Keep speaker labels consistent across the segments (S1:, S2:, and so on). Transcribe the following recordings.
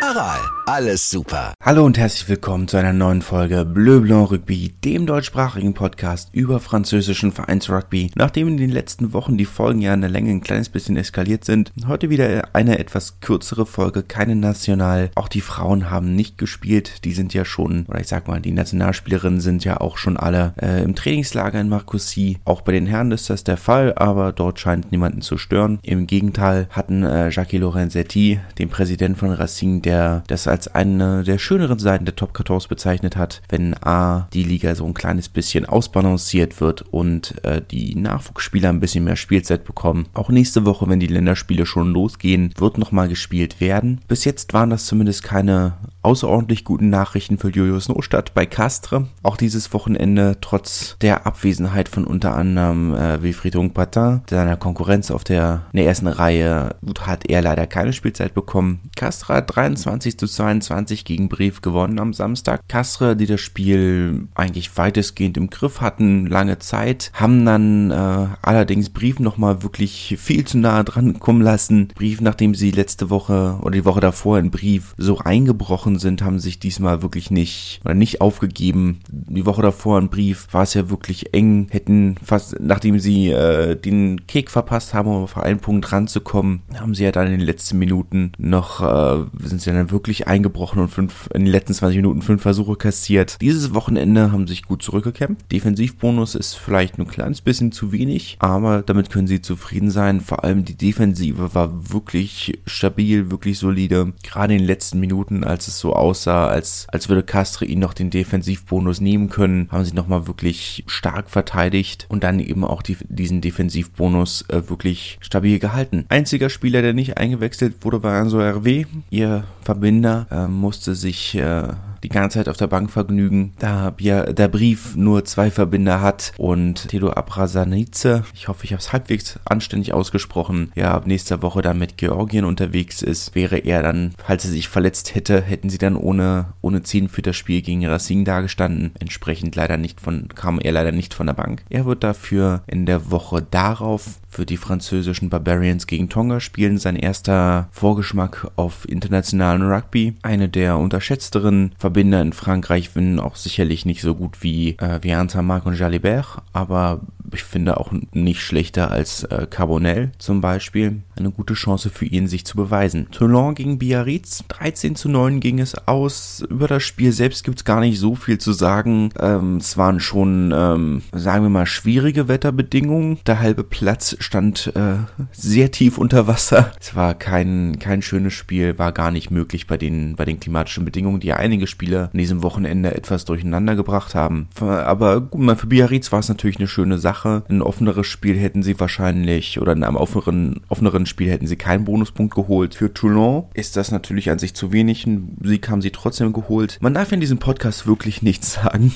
S1: Aral, alles super.
S2: Hallo und herzlich willkommen zu einer neuen Folge Bleu Blanc Rugby, dem deutschsprachigen Podcast über französischen Vereinsrugby. Nachdem in den letzten Wochen die Folgen ja in der Länge ein kleines bisschen eskaliert sind, heute wieder eine etwas kürzere Folge, keine National. Auch die Frauen haben nicht gespielt, die sind ja schon, oder ich sag mal, die Nationalspielerinnen sind ja auch schon alle äh, im Trainingslager in Marcoussis. Auch bei den Herren ist das der Fall, aber dort scheint niemanden zu stören. Im Gegenteil hatten äh, Jacques Lorenzetti, den Präsident von Racing, der das als eine der schöneren Seiten der Top 14 bezeichnet hat, wenn A, die Liga so ein kleines bisschen ausbalanciert wird und äh, die Nachwuchsspieler ein bisschen mehr Spielzeit bekommen. Auch nächste Woche, wenn die Länderspiele schon losgehen, wird nochmal gespielt werden. Bis jetzt waren das zumindest keine außerordentlich guten Nachrichten für Julius Nostadt bei Castre. Auch dieses Wochenende, trotz der Abwesenheit von unter anderem äh, Wilfried Patin, seiner Konkurrenz auf der, der ersten Reihe, hat er leider keine Spielzeit bekommen. Castre hat 23 zu 22 gegen Brief gewonnen am Samstag. Castre, die das Spiel eigentlich weitestgehend im Griff hatten, lange Zeit, haben dann äh, allerdings Brief nochmal wirklich viel zu nahe dran kommen lassen. Brief, nachdem sie letzte Woche oder die Woche davor in Brief so eingebrochen sind, haben sich diesmal wirklich nicht oder nicht aufgegeben. Die Woche davor im Brief war es ja wirklich eng, hätten fast, nachdem sie äh, den Kick verpasst haben, um auf einen Punkt ranzukommen, haben sie ja dann in den letzten Minuten noch, äh, sind sie dann wirklich eingebrochen und fünf, in den letzten 20 Minuten fünf Versuche kassiert. Dieses Wochenende haben sich gut zurückgekämpft. Defensivbonus ist vielleicht ein kleines bisschen zu wenig, aber damit können sie zufrieden sein. Vor allem die Defensive war wirklich stabil, wirklich solide. Gerade in den letzten Minuten, als es so aussah, als, als würde Castre ihnen noch den Defensivbonus nehmen können, haben sie nochmal wirklich stark verteidigt und dann eben auch die, diesen Defensivbonus äh, wirklich stabil gehalten. Einziger Spieler, der nicht eingewechselt wurde, war Anso RW. Ihr Verbinder äh, musste sich äh, die ganze Zeit auf der Bank vergnügen, da der Brief nur zwei Verbinder hat und Tedo Abrazanice, ich hoffe, ich habe es halbwegs anständig ausgesprochen, ja, ab nächster Woche dann mit Georgien unterwegs ist, wäre er dann, falls er sich verletzt hätte, hätten sie dann ohne, ohne 10 für das Spiel gegen Racing dagestanden. Entsprechend leider nicht von, kam er leider nicht von der Bank. Er wird dafür in der Woche darauf für die französischen Barbarians gegen Tonga spielen. Sein erster Vorgeschmack auf internationalen Rugby. Eine der unterschätzteren Verbinder in Frankreich, wenn auch sicherlich nicht so gut wie, äh, wie Antamark und Jalibert, aber ich finde auch nicht schlechter als äh, Carbonell zum Beispiel. Eine gute Chance für ihn, sich zu beweisen. Toulon gegen Biarritz, 13 zu 9 ging es aus. Über das Spiel selbst gibt es gar nicht so viel zu sagen. Ähm, es waren schon, ähm, sagen wir mal, schwierige Wetterbedingungen. Der halbe Platz stand äh, sehr tief unter Wasser. Es war kein, kein schönes Spiel, war gar nicht möglich bei den, bei den klimatischen Bedingungen, die einige Spieler an diesem Wochenende etwas durcheinander gebracht haben. Aber gut, für Biarritz war es natürlich eine schöne Sache. Sache. Ein offeneres Spiel hätten sie wahrscheinlich, oder in einem offeneren, offeneren Spiel hätten sie keinen Bonuspunkt geholt. Für Toulon ist das natürlich an sich zu wenig. Ein Sieg haben sie trotzdem geholt. Man darf in diesem Podcast wirklich nichts sagen.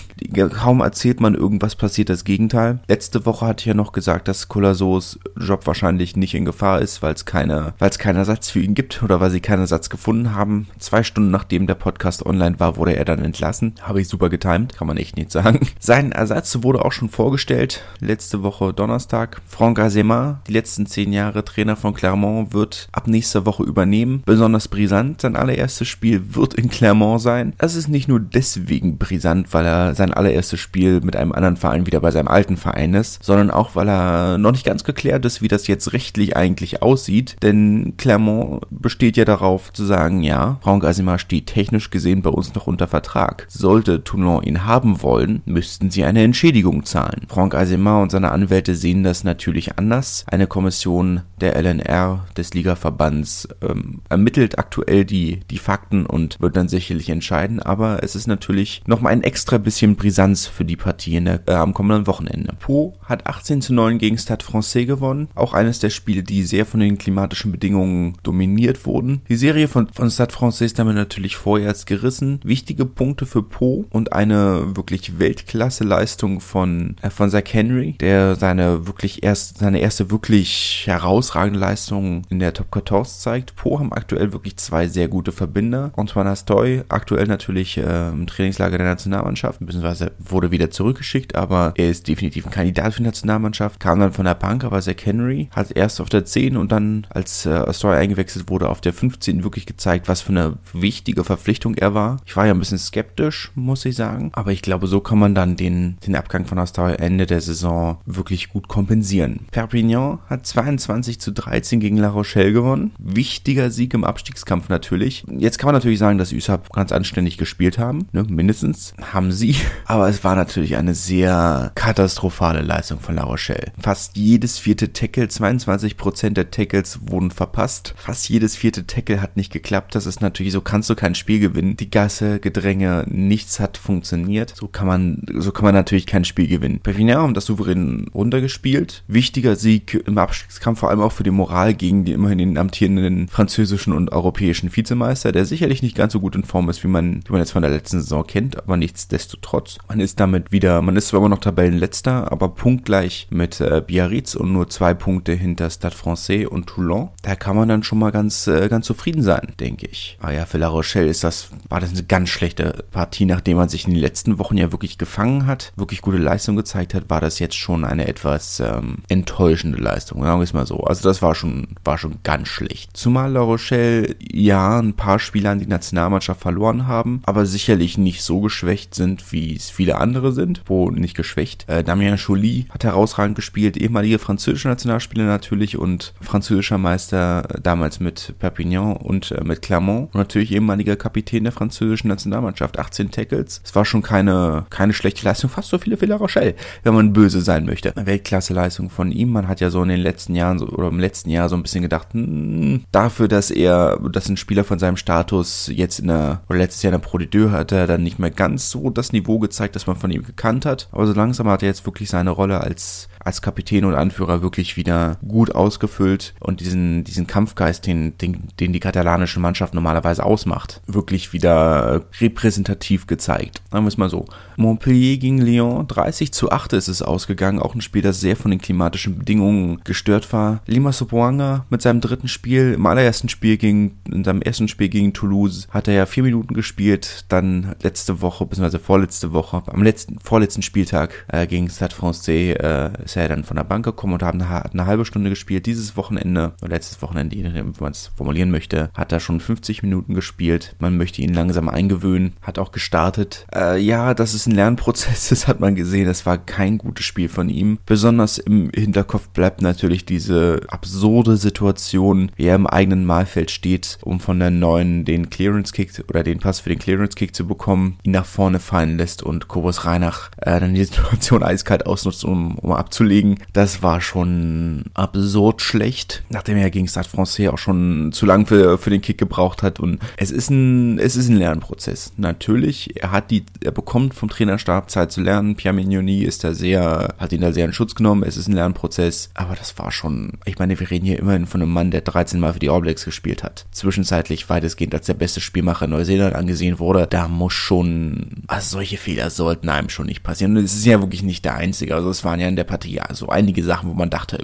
S2: Kaum erzählt man irgendwas, passiert das Gegenteil. Letzte Woche hatte ich ja noch gesagt, dass Colasos Job wahrscheinlich nicht in Gefahr ist, weil es keine, keinen Ersatz für ihn gibt oder weil sie keinen Ersatz gefunden haben. Zwei Stunden nachdem der Podcast online war, wurde er dann entlassen. Habe ich super getimt, kann man echt nicht sagen. Sein Ersatz wurde auch schon vorgestellt letzte Woche Donnerstag. Franck Azema, die letzten zehn Jahre Trainer von Clermont, wird ab nächster Woche übernehmen. Besonders brisant, sein allererstes Spiel wird in Clermont sein. Es ist nicht nur deswegen brisant, weil er sein allererstes Spiel mit einem anderen Verein wieder bei seinem alten Verein ist, sondern auch, weil er noch nicht ganz geklärt ist, wie das jetzt rechtlich eigentlich aussieht. Denn Clermont besteht ja darauf zu sagen, ja, Franck Azema steht technisch gesehen bei uns noch unter Vertrag. Sollte Toulon ihn haben wollen, müssten sie eine Entschädigung zahlen. Franck Azema und seine Anwälte sehen das natürlich anders. Eine Kommission der LNR, des Ligaverbands, ähm, ermittelt aktuell die, die Fakten und wird dann sicherlich entscheiden. Aber es ist natürlich nochmal ein extra bisschen Brisanz für die Partie der, äh, am kommenden Wochenende. Po hat 18 zu 9 gegen Stade Francais gewonnen. Auch eines der Spiele, die sehr von den klimatischen Bedingungen dominiert wurden. Die Serie von, von Stade Francais ist damit natürlich vorerst gerissen. Wichtige Punkte für Po und eine wirklich Weltklasse-Leistung von, äh, von Zach Henry, Der seine wirklich erst, seine erste wirklich herausragende Leistung in der Top 14 zeigt. Po haben aktuell wirklich zwei sehr gute Verbinder. Antoine Astoy, aktuell natürlich äh, im Trainingslager der Nationalmannschaft, beziehungsweise wurde wieder zurückgeschickt, aber er ist definitiv ein Kandidat für die Nationalmannschaft. Kam dann von der Bank, aber Zach Henry hat erst auf der 10 und dann, als äh, Astoy eingewechselt wurde, auf der 15 wirklich gezeigt, was für eine wichtige Verpflichtung er war. Ich war ja ein bisschen skeptisch, muss ich sagen, aber ich glaube, so kann man dann den, den Abgang von Astoy Ende der Saison wirklich gut kompensieren. Perpignan hat 22 zu 13 gegen La Rochelle gewonnen. Wichtiger Sieg im Abstiegskampf natürlich. Jetzt kann man natürlich sagen, dass USAP ganz anständig gespielt haben, ne? mindestens haben sie. Aber es war natürlich eine sehr katastrophale Leistung von La Rochelle. Fast jedes vierte Tackle, 22% der Tackles wurden verpasst. Fast jedes vierte Tackle hat nicht geklappt. Das ist natürlich so, kannst du kein Spiel gewinnen. Die Gasse, Gedränge, nichts hat funktioniert. So kann man, so kann man natürlich kein Spiel gewinnen. Perpignan haben das souverän runtergespielt. Wichtiger Sieg im Abstiegskampf, vor allem auch für die Moral gegen die immerhin den amtierenden französischen und europäischen Vizemeister, der sicherlich nicht ganz so gut in Form ist, wie man, wie man jetzt von der letzten Saison kennt, aber nichtsdestotrotz. Man ist damit wieder, man ist zwar immer noch Tabellenletzter, aber punktgleich mit äh, Biarritz und nur zwei Punkte hinter Stade Francais und Toulon. Da kann man dann schon mal ganz, äh, ganz zufrieden sein, denke ich. Ah ja, für La Rochelle ist das, war das eine ganz schlechte Partie, nachdem man sich in den letzten Wochen ja wirklich gefangen hat, wirklich gute Leistung gezeigt hat, war das jetzt schon eine etwas ähm, enttäuschende Leistung, sagen wir es mal so. Also das war schon, war schon ganz schlecht. Zumal La Rochelle ja ein paar Spieler an die Nationalmannschaft verloren haben, aber sicherlich nicht so geschwächt sind, wie es viele andere sind, wo nicht geschwächt. Äh, Damien Joly hat herausragend gespielt, ehemalige französische Nationalspieler natürlich und französischer Meister äh, damals mit Perpignan und äh, mit Clermont und natürlich ehemaliger Kapitän der französischen Nationalmannschaft, 18 Tackles. Es war schon keine, keine schlechte Leistung, fast so viele wie La Rochelle, wenn man böse sein möchte. Weltklasse-Leistung von ihm. Man hat ja so in den letzten Jahren so, oder im letzten Jahr so ein bisschen gedacht, hm, dafür, dass er, dass ein Spieler von seinem Status jetzt in der, oder letztes Jahr in der Pro hat er dann nicht mehr ganz so das Niveau gezeigt, das man von ihm gekannt hat. Aber so langsam hat er jetzt wirklich seine Rolle als als Kapitän und Anführer wirklich wieder gut ausgefüllt und diesen, diesen Kampfgeist, den, den, den die katalanische Mannschaft normalerweise ausmacht, wirklich wieder repräsentativ gezeigt. Sagen wir es mal so. Montpellier gegen Lyon, 30 zu 8 ist es ausgegangen. Auch ein Spiel, das sehr von den klimatischen Bedingungen gestört war. Lima Sopoanga mit seinem dritten Spiel, im allerersten Spiel gegen, in seinem ersten Spiel gegen Toulouse, hat er ja vier Minuten gespielt. Dann letzte Woche, beziehungsweise vorletzte Woche, am letzten, vorletzten Spieltag äh, gegen Stade Francais äh, ist er dann von der Bank gekommen und haben eine, eine halbe Stunde gespielt. Dieses Wochenende, oder letztes Wochenende, wie man es formulieren möchte, hat er schon 50 Minuten gespielt. Man möchte ihn langsam eingewöhnen, hat auch gestartet. Äh, ja, das ist ein Lernprozess, das hat man gesehen. Das war kein gutes Spiel von ihm. Besonders im Hinterkopf bleibt natürlich diese absurde Situation, wie er im eigenen Mahlfeld steht, um von der neuen den Clearance-Kick oder den Pass für den Clearance-Kick zu bekommen, ihn nach vorne fallen lässt und Kobus Reinach äh, dann die Situation eiskalt ausnutzt, um, um abzulegen. Das war schon absurd schlecht, nachdem er gegen Stade Francais auch schon zu lang für, für den Kick gebraucht hat und es ist ein, es ist ein Lernprozess. Natürlich, er hat die, er bekommt vom Trainerstab Zeit zu lernen. Pierre Mignoni ist da sehr, hat ihn da sehr in Schutz genommen. Es ist ein Lernprozess. Aber das war schon, ich meine, wir reden hier immerhin von einem Mann, der 13 Mal für die All Blacks gespielt hat. Zwischenzeitlich weitestgehend als der beste Spielmacher in Neuseeland angesehen wurde. Da muss schon, also solche Fehler sollten einem schon nicht passieren. Und es ist ja wirklich nicht der einzige. Also es waren ja in der Partie so einige Sachen, wo man dachte,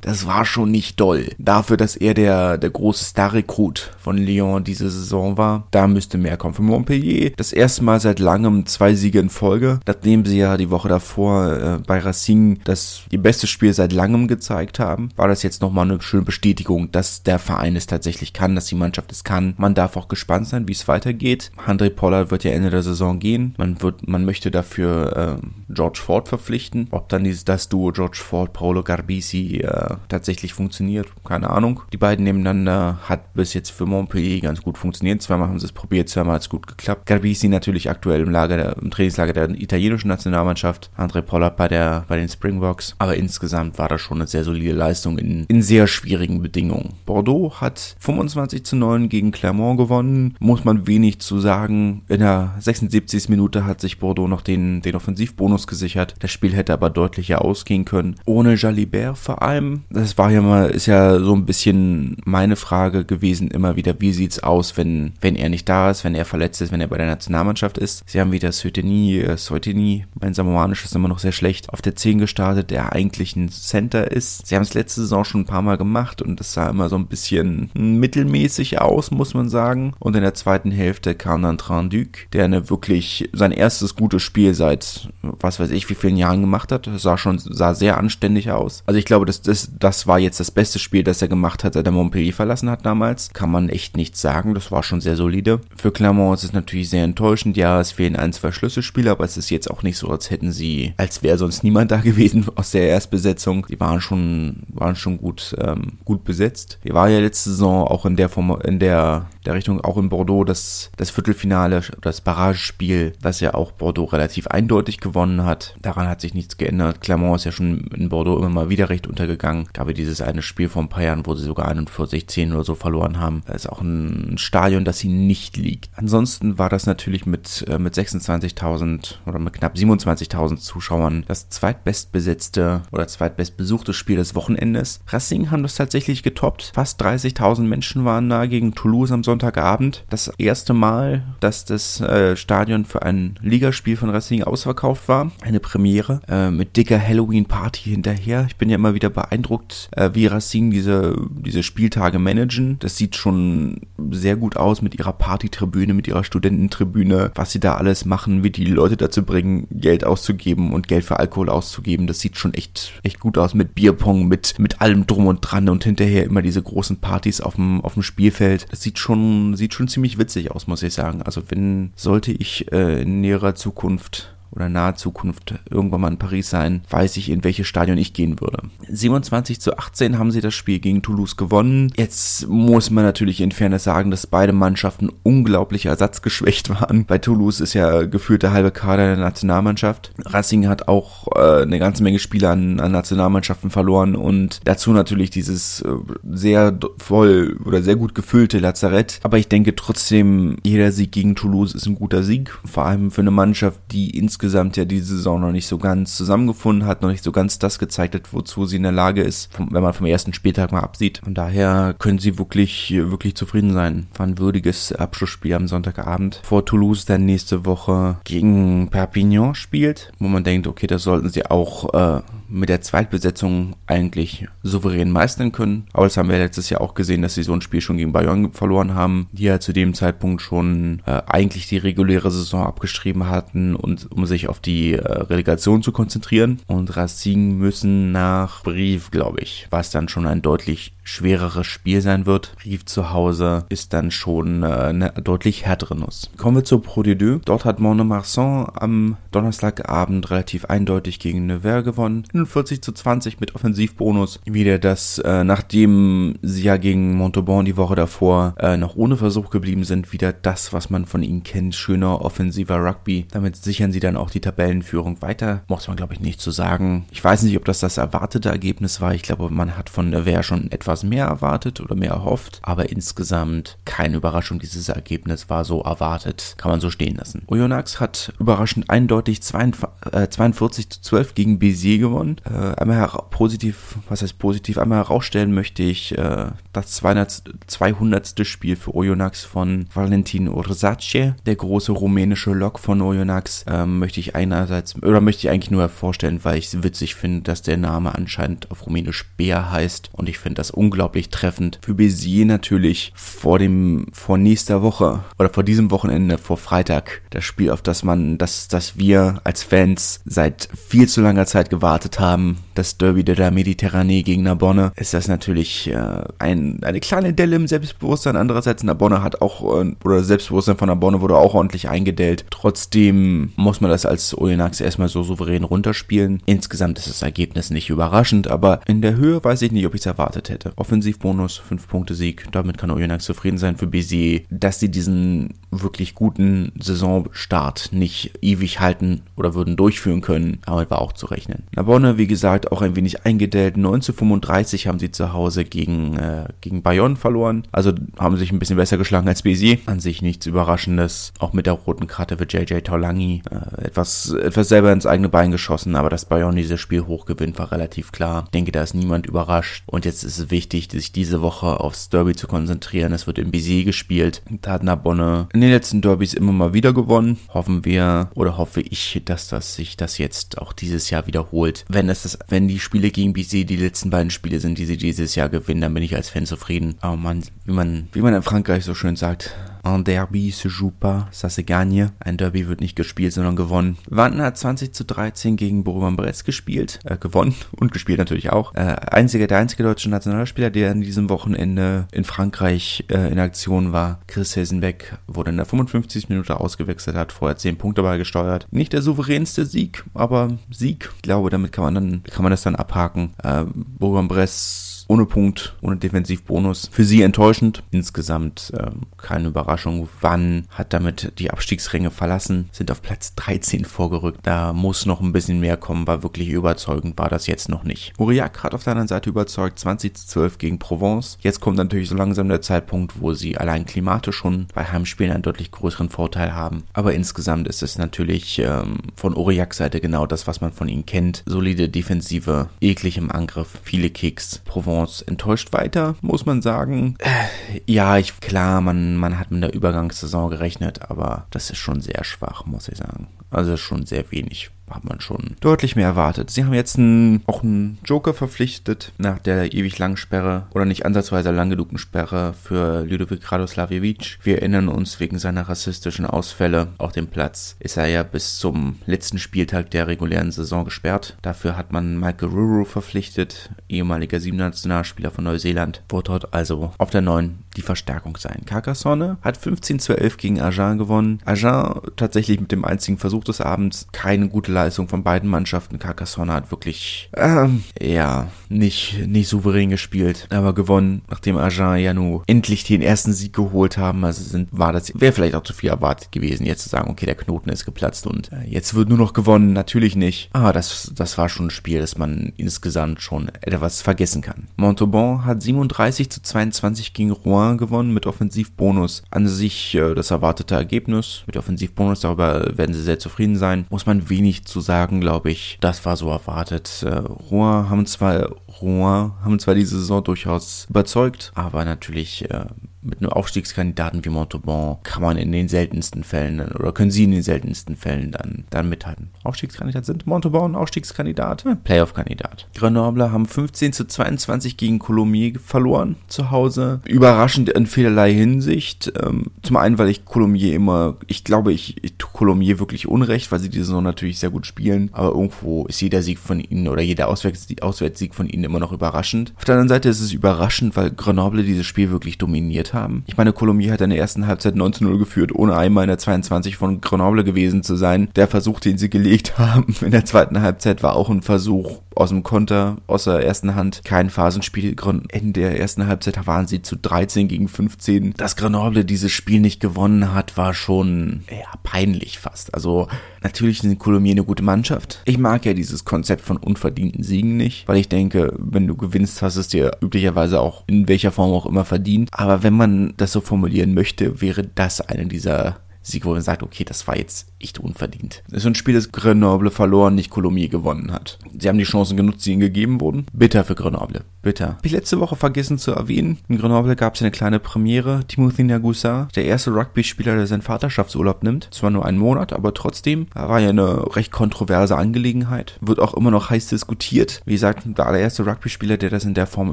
S2: das war schon nicht doll. Dafür, dass er der, der große Star-Rekrut von Lyon diese Saison war, da müsste mehr kommen. Für Montpellier das erste Mal seit langem zwei Siege in Folge, nachdem sie ja die Woche davor äh, bei Racing das die beste Spiel seit langem gezeigt haben, war das jetzt nochmal eine schöne Bestätigung, dass der Verein es tatsächlich kann, dass die Mannschaft es kann. Man darf auch gespannt sein, wie es weitergeht. André Pollard wird ja Ende der Saison gehen. Man wird, man möchte dafür äh, George Ford verpflichten. Ob dann dieses, das Duo George Ford, Paolo Garbisi äh, tatsächlich funktioniert, keine Ahnung. Die beiden nebeneinander hat bis jetzt für Montpellier ganz gut funktioniert. Zweimal haben sie es probiert, zweimal hat es gut geklappt. Garbisi natürlich aktuell im Lager der, im Trainingslager der italienischen Nationalmannschaft. André Pollard bei bei den Springboks. Aber insgesamt war das schon eine sehr solide Leistung in, in sehr schwierigen Bedingungen. Bordeaux hat 25 zu 9 gegen Clermont gewonnen. Muss man wenig zu sagen. In der 76. Minute hat sich Bordeaux noch den, den Offensivbonus gesichert. Das Spiel hätte aber deutlicher ausgehen können. Ohne Jalibert vor allem. Das war ja mal, ist ja so ein bisschen meine Frage gewesen immer wieder, wie sieht's aus, wenn, wenn er nicht da ist, wenn er verletzt ist, wenn er bei der Nationalmannschaft ist. Sie haben wieder Söteni, äh, Söteni, mein Samoanisch ist immer noch sehr schlecht, auf der 10 gestartet, der eigentlich ein Center ist. Sie haben es letzte Saison schon ein paar Mal gemacht und das sah immer so ein bisschen mittelmäßig aus, muss man sagen. Und in der zweiten Hälfte kam dann Tranduc, der eine wirklich sein erstes gutes Spiel seit was weiß ich wie vielen Jahren gemacht hat. Das sah schon sah sehr anständig aus. Also ich glaube, das, das, das war jetzt das beste Spiel, das er gemacht hat, seit er Montpellier verlassen hat damals. Kann man echt nichts sagen. Das war schon sehr solide. Für Clermont ist es natürlich sehr enttäuschend. Ja, es fehlen ein, zwei Schlüsselspieler, aber es ist jetzt auch nicht so, als hätten sie, als wäre sonst niemand da gewesen aus der Erstbesetzung. Die waren schon, waren schon gut, ähm, gut besetzt. Die war ja letzte Saison auch in der Form, in der, der Richtung, auch in Bordeaux, das, das Viertelfinale, das Barragespiel, das ja auch Bordeaux relativ eindeutig gewonnen hat. Daran hat sich nichts geändert. Clermont ist ja schon in Bordeaux immer mal wieder recht untergegangen. Gab ja dieses eine Spiel vor ein paar Jahren, wo sie sogar 41, 10 oder so verloren haben. Das ist auch ein Stadion, das sie nicht liegt. Ansonsten war das natürlich mit, äh, mit 26.000 oder mit knapp 27.000 Zuschauern das zweitbestbesetzte oder zweitbestbesuchte Spiel des Wochenendes. Racing haben das tatsächlich getoppt. Fast 30.000 Menschen waren da gegen Toulouse am Sonntagabend. Das erste Mal, dass das äh, Stadion für ein Ligaspiel von Racing ausverkauft war. Eine Premiere äh, mit dicker Halloween-Party hinterher. Ich bin ja immer wieder beeindruckt, äh, wie Racing diese, diese Spieltage managen. Das sieht schon sehr gut aus mit ihrer Partytribüne, mit ihrer Studententribüne, was sie da alles machen, wie die Leute dazu bringen, Geld auszugeben und Geld für Alkohol auszugeben. Das sieht schon echt, echt gut aus mit Bierpong, mit, mit allem drum und dran und hinterher immer diese großen Partys auf dem, auf dem Spielfeld. Das sieht schon, sieht schon ziemlich witzig aus, muss ich sagen. Also wenn, sollte ich äh, in näherer Zukunft oder nahe Zukunft irgendwann mal in Paris sein, weiß ich, in welches Stadion ich gehen würde. 27 zu 18 haben sie das Spiel gegen Toulouse gewonnen. Jetzt muss man natürlich in Fairness sagen, dass beide Mannschaften unglaublich ersatzgeschwächt waren. Bei Toulouse ist ja gefühlt der halbe Kader der Nationalmannschaft. Racing hat auch äh, eine ganze Menge Spieler an, an Nationalmannschaften verloren und dazu natürlich dieses äh, sehr voll oder sehr gut gefüllte Lazarett. Aber ich denke trotzdem, jeder Sieg gegen Toulouse ist ein guter Sieg. Vor allem für eine Mannschaft, die insgesamt insgesamt ja diese Saison noch nicht so ganz zusammengefunden hat, noch nicht so ganz das gezeigt hat, wozu sie in der Lage ist, wenn man vom ersten Spieltag mal absieht. Von daher können sie wirklich, wirklich zufrieden sein. War ein würdiges Abschlussspiel am Sonntagabend. Vor Toulouse dann nächste Woche gegen Perpignan spielt, wo man denkt, okay, das sollten sie auch äh, mit der Zweitbesetzung eigentlich souverän meistern können. Aber das haben wir letztes Jahr auch gesehen, dass sie so ein Spiel schon gegen Bayern verloren haben, die ja zu dem Zeitpunkt schon äh, eigentlich die reguläre Saison abgeschrieben hatten und um sich auf die äh, Relegation zu konzentrieren. Und Racing müssen nach Brief, glaube ich, was dann schon ein deutlich schwereres Spiel sein wird. Brief zu Hause ist dann schon äh, eine deutlich härtere Nuss. Kommen wir zur Pro de Deux. Dort hat Montmarsan am Donnerstagabend relativ eindeutig gegen Nevers gewonnen. 41 zu 20 mit Offensivbonus. Wieder das, äh, nachdem sie ja gegen Montauban die Woche davor äh, noch ohne Versuch geblieben sind, wieder das, was man von ihnen kennt. Schöner offensiver Rugby. Damit sichern sie dann auch die Tabellenführung weiter. Muss man, glaube ich, nicht zu sagen. Ich weiß nicht, ob das das erwartete Ergebnis war. Ich glaube, man hat von Nevers schon etwas mehr erwartet oder mehr erhofft. Aber insgesamt keine Überraschung. Dieses Ergebnis war so erwartet. Kann man so stehen lassen. Oyonnax hat überraschend eindeutig 42, äh, 42 zu 12 gegen Béziers gewonnen äh, einmal positiv, was heißt positiv, einmal herausstellen möchte ich äh, das 200. 200. Spiel für Oyonnax von Valentin Orzace, der große rumänische Lok von Oyonnax, ähm, möchte ich einerseits, oder möchte ich eigentlich nur hervorstellen, weil ich es witzig finde, dass der Name anscheinend auf rumänisch Bär heißt und ich finde das unglaublich treffend. Für Bézier natürlich vor dem, vor nächster Woche oder vor diesem Wochenende, vor Freitag, das Spiel, auf das man, das, das wir als Fans seit viel zu langer Zeit gewartet haben, das Derby de la gegen Narbonne, ist das natürlich äh, ein, eine kleine Delle im Selbstbewusstsein. Andererseits, Narbonne hat auch, äh, oder Selbstbewusstsein von Narbonne wurde auch ordentlich eingedellt. Trotzdem muss man das als Oyonnax erstmal so souverän runterspielen. Insgesamt ist das Ergebnis nicht überraschend, aber in der Höhe weiß ich nicht, ob ich es erwartet hätte. Offensivbonus, 5 Punkte Sieg. Damit kann Oyonnax zufrieden sein für Bézier, dass sie diesen wirklich guten Saisonstart nicht ewig halten oder würden durchführen können. Aber war auch zu rechnen. Nabonne, wie gesagt, auch ein wenig eingedellt. 9 zu 35 haben sie zu Hause gegen, äh, gegen Bayonne verloren. Also haben sich ein bisschen besser geschlagen als Bézier. An sich nichts Überraschendes. Auch mit der roten Karte für JJ Taulangi. Äh, etwas, etwas selber ins eigene Bein geschossen, aber dass Bayonne dieses Spiel hochgewinnt, war relativ klar. Ich denke, da ist niemand überrascht. Und jetzt ist es wichtig, sich diese Woche aufs Derby zu konzentrieren. Es wird in Bézier gespielt. Da hat Nabonne in den letzten Derbys immer mal wieder gewonnen. Hoffen wir oder hoffe ich, dass das sich das jetzt auch dieses Jahr wiederholt. Wenn es das, wenn die Spiele gegen BC die letzten beiden Spiele sind, die sie dieses Jahr gewinnen, dann bin ich als Fan zufrieden. Aber man, wie man, wie man in Frankreich so schön sagt, Un Derby se joue pas, ça se gagne. Ein Derby wird nicht gespielt, sondern gewonnen. Wanten hat 20 zu 13 gegen Bourg-en-Bresse gespielt, äh, gewonnen und gespielt natürlich auch. Äh, einziger, der einzige deutsche Nationalspieler, der an diesem Wochenende in Frankreich äh, in Aktion war, Chris Hilsenbeck, wurde in der 55. Minute ausgewechselt, hat vorher 10 Punkte beigesteuert. Nicht der souveränste Sieg, aber Sieg. Ich glaube, damit kann man dann, kann man das dann abhaken. Äh, Bourg-en-Bresse ohne Punkt, ohne Defensivbonus. Für sie enttäuschend. Insgesamt ähm, keine Überraschung. Wann hat damit die Abstiegsränge verlassen, sind auf Platz 13 vorgerückt. Da muss noch ein bisschen mehr kommen, weil wirklich überzeugend war das jetzt noch nicht. Uriak hat auf der anderen Seite überzeugt, 20 zu 12 gegen Provence. Jetzt kommt natürlich so langsam der Zeitpunkt, wo sie allein klimatisch schon bei Heimspielen einen deutlich größeren Vorteil haben. Aber insgesamt ist es natürlich ähm, von Uriaks Seite genau das, was man von ihnen kennt. Solide Defensive, eklig im Angriff, viele Kicks. Provence Provence enttäuscht weiter, muss man sagen. Äh, ja, ich, klar, man, man hat mit der Übergangssaison gerechnet, aber das ist schon sehr schwach, muss ich sagen. Also schon sehr wenig hat man schon deutlich mehr erwartet. Sie haben jetzt einen, auch einen Joker verpflichtet nach der ewig langen Sperre oder nicht ansatzweise lang genugen Sperre für Ludovic Radoslavjevic. Wir erinnern uns wegen seiner rassistischen Ausfälle auf dem Platz ist er ja bis zum letzten Spieltag der regulären Saison gesperrt. Dafür hat man Michael Ruru verpflichtet, ehemaliger Siebennationalspieler von Neuseeland, wird dort also auf der neuen die Verstärkung sein. Carcassonne hat 15 zu 11 gegen Agen gewonnen. Agen tatsächlich mit dem einzigen Versuch des Abends keine gute Leistung von beiden Mannschaften. Carcassonne hat wirklich, ähm, ja, nicht, nicht souverän gespielt, aber gewonnen, nachdem Agen ja nur endlich den ersten Sieg geholt haben. Also sind, war das, wäre vielleicht auch zu viel erwartet gewesen, jetzt zu sagen, okay, der Knoten ist geplatzt und äh, jetzt wird nur noch gewonnen. Natürlich nicht. Aber das, das war schon ein Spiel, das man insgesamt schon etwas vergessen kann. Montauban hat 37 zu 22 gegen Rouen Rouen gewonnen mit Offensivbonus. An sich äh, das erwartete Ergebnis. Mit Offensivbonus, darüber werden sie sehr zufrieden sein. Muss man wenig zu sagen, glaube ich. Das war so erwartet. Äh, Rouen haben zwar Rouen haben zwar diese Saison durchaus überzeugt, aber natürlich äh, mit einem Aufstiegskandidaten wie Montauban kann man in den seltensten Fällen oder können sie in den seltensten Fällen dann, dann mithalten. Aufstiegskandidat sind Montauban Aufstiegskandidat, Playoff-Kandidat. Grenoble haben 15 zu 22 gegen Colomiers verloren zu Hause. Überraschend in vielerlei Hinsicht. Ähm, zum einen, weil ich Colomiers immer, ich glaube, ich, ich tue Colomiers wirklich unrecht, weil sie die Saison natürlich sehr gut spielen, aber irgendwo ist jeder Sieg von ihnen oder jeder Auswärts Auswärtssieg von ihnen immer noch überraschend. Auf der anderen Seite ist es überraschend, weil Grenoble dieses Spiel wirklich dominiert hat haben. Ich meine, Colomiers hat in der ersten Halbzeit 19-0 geführt, ohne einmal in der 22 von Grenoble gewesen zu sein. Der Versuch, den sie gelegt haben in der zweiten Halbzeit, war auch ein Versuch aus dem Konter, aus der ersten Hand. Kein Phasenspiel. Ende der ersten Halbzeit waren sie zu 13 gegen 15. Dass Grenoble dieses Spiel nicht gewonnen hat, war schon ja, peinlich fast. Also natürlich sind Colomiers eine gute Mannschaft. Ich mag ja dieses Konzept von unverdienten Siegen nicht, weil ich denke, wenn du gewinnst, hast es dir üblicherweise auch in welcher Form auch immer verdient. Aber wenn man das so formulieren möchte, wäre das eine dieser Sieg, wo man sagt, okay, das war jetzt echt unverdient. Das ist ein Spiel, das Grenoble verloren, nicht Colomiers gewonnen hat. Sie haben die Chancen genutzt, die ihnen gegeben wurden. Bitter für Grenoble. Bitter. Hab ich letzte Woche vergessen zu erwähnen. In Grenoble gab es eine kleine Premiere. Timothy Nagusa, der erste Rugby-Spieler, der seinen Vaterschaftsurlaub nimmt. Zwar nur einen Monat, aber trotzdem. War ja eine recht kontroverse Angelegenheit. Wird auch immer noch heiß diskutiert. Wie gesagt, der allererste Rugby-Spieler, der das in der Form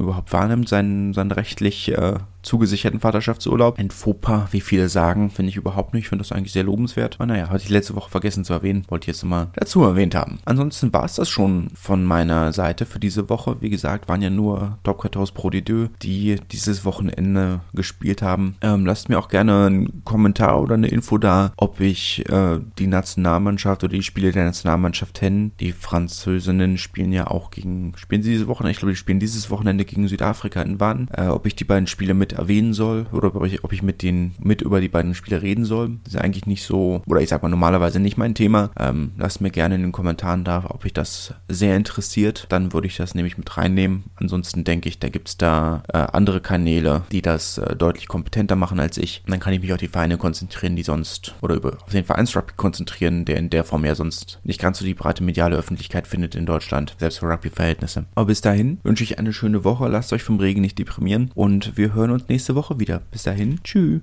S2: überhaupt wahrnimmt, seinen, seinen rechtlich äh, zugesicherten Vaterschaftsurlaub. Ein Fauxpas, wie viele sagen, finde ich überhaupt nicht. Ich finde das eigentlich sehr lobenswert. Aber naja, hatte ich letzte letzte Woche vergessen zu erwähnen, wollte ich jetzt mal dazu erwähnt haben. Ansonsten war es das schon von meiner Seite für diese Woche. Wie gesagt, waren ja nur Top 14 Pro de Deux, die dieses Wochenende gespielt haben. Ähm, lasst mir auch gerne einen Kommentar oder eine Info da, ob ich äh, die Nationalmannschaft oder die Spiele der Nationalmannschaft kenne. Die Französinnen spielen ja auch gegen, spielen sie diese Woche? Ich glaube, die spielen dieses Wochenende gegen Südafrika in Wann. Äh, ob ich die beiden Spiele mit erwähnen soll oder ob ich, ob ich mit denen mit über die beiden Spiele reden soll. Das ist eigentlich nicht so, oder ich sag mal normalerweise nicht mein Thema. Ähm, lasst mir gerne in den Kommentaren da, ob ich das sehr interessiert. Dann würde ich das nämlich mit reinnehmen. Ansonsten denke ich, da gibt es da äh, andere Kanäle, die das äh, deutlich kompetenter machen als ich. Und dann kann ich mich auf die Vereine konzentrieren, die sonst, oder über auf den Vereinsrugby konzentrieren, der in der Form ja sonst nicht ganz so die breite mediale Öffentlichkeit findet in Deutschland, selbst für Rugby-Verhältnisse. Aber bis dahin wünsche ich eine schöne Woche, lasst euch vom Regen nicht deprimieren und wir hören uns nächste Woche wieder. Bis dahin, tschüss.